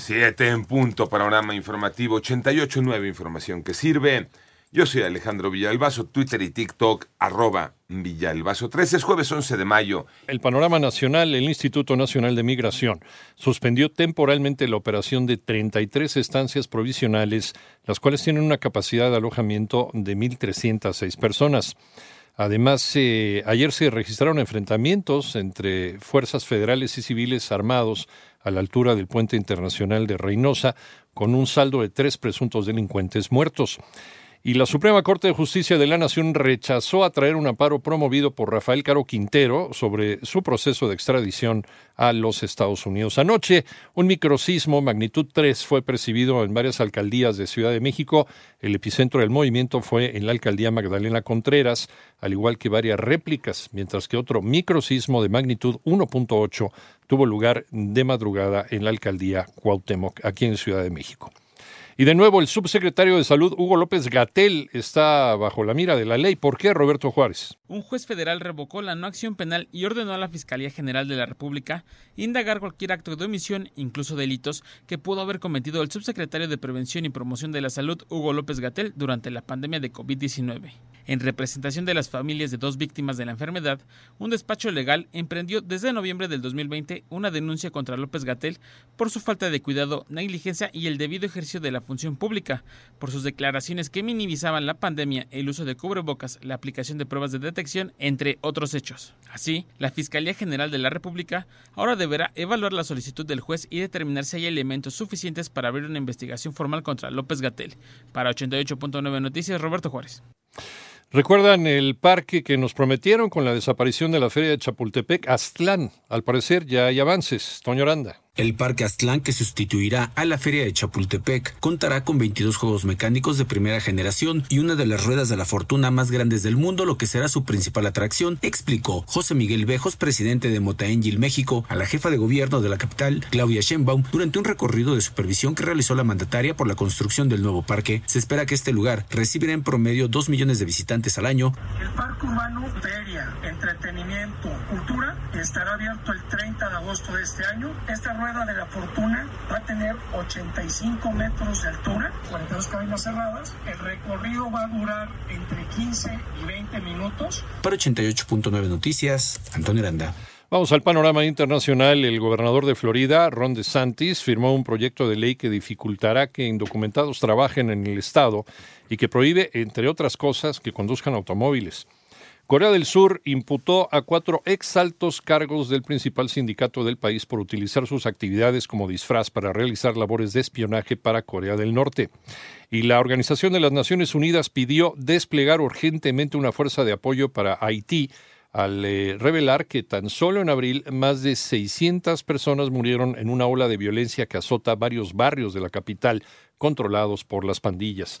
Siete en punto, panorama informativo 88.9, información que sirve. Yo soy Alejandro Villalbazo, Twitter y TikTok, arroba Villalbazo 13, es jueves 11 de mayo. El panorama nacional, el Instituto Nacional de Migración suspendió temporalmente la operación de 33 estancias provisionales, las cuales tienen una capacidad de alojamiento de 1.306 personas. Además, ayer se registraron enfrentamientos entre fuerzas federales y civiles armados a la altura del puente internacional de Reynosa, con un saldo de tres presuntos delincuentes muertos y la Suprema Corte de Justicia de la Nación rechazó atraer un amparo promovido por Rafael Caro Quintero sobre su proceso de extradición a los Estados Unidos. Anoche, un microsismo magnitud 3 fue percibido en varias alcaldías de Ciudad de México. El epicentro del movimiento fue en la alcaldía Magdalena Contreras, al igual que varias réplicas, mientras que otro microsismo de magnitud 1.8 tuvo lugar de madrugada en la alcaldía Cuauhtémoc, aquí en Ciudad de México. Y de nuevo, el subsecretario de Salud, Hugo López Gatel, está bajo la mira de la ley. ¿Por qué, Roberto Juárez? Un juez federal revocó la no acción penal y ordenó a la Fiscalía General de la República indagar cualquier acto de omisión, incluso delitos, que pudo haber cometido el subsecretario de Prevención y Promoción de la Salud, Hugo López Gatel, durante la pandemia de COVID-19. En representación de las familias de dos víctimas de la enfermedad, un despacho legal emprendió desde noviembre del 2020 una denuncia contra López Gatel por su falta de cuidado, negligencia y el debido ejercicio de la función pública, por sus declaraciones que minimizaban la pandemia, el uso de cubrebocas, la aplicación de pruebas de detección, entre otros hechos. Así, la Fiscalía General de la República ahora deberá evaluar la solicitud del juez y determinar si hay elementos suficientes para abrir una investigación formal contra López Gatel. Para 88.9 Noticias, Roberto Juárez. ¿Recuerdan el parque que nos prometieron con la desaparición de la feria de Chapultepec? Aztlán. Al parecer ya hay avances. Toño Oranda. El Parque Aztlán, que sustituirá a la Feria de Chapultepec, contará con 22 juegos mecánicos de primera generación y una de las ruedas de la fortuna más grandes del mundo, lo que será su principal atracción, explicó José Miguel Bejos, presidente de Motaengil México, a la jefa de gobierno de la capital, Claudia Sheinbaum, durante un recorrido de supervisión que realizó la mandataria por la construcción del nuevo parque. Se espera que este lugar recibirá en promedio 2 millones de visitantes al año. El parque urbano, feria, entretenimiento, cultura, estará abierto el 30 de agosto de este año. Esta rueda de la fortuna va a tener 85 metros de altura, 42 cabinas cerradas. El recorrido va a durar entre 15 y 20 minutos. Para 88.9 Noticias, Antonio Aranda. Vamos al panorama internacional. El gobernador de Florida, Ron DeSantis, firmó un proyecto de ley que dificultará que indocumentados trabajen en el Estado y que prohíbe, entre otras cosas, que conduzcan automóviles. Corea del Sur imputó a cuatro exaltos cargos del principal sindicato del país por utilizar sus actividades como disfraz para realizar labores de espionaje para Corea del Norte. Y la Organización de las Naciones Unidas pidió desplegar urgentemente una fuerza de apoyo para Haití al eh, revelar que tan solo en abril más de 600 personas murieron en una ola de violencia que azota varios barrios de la capital controlados por las pandillas.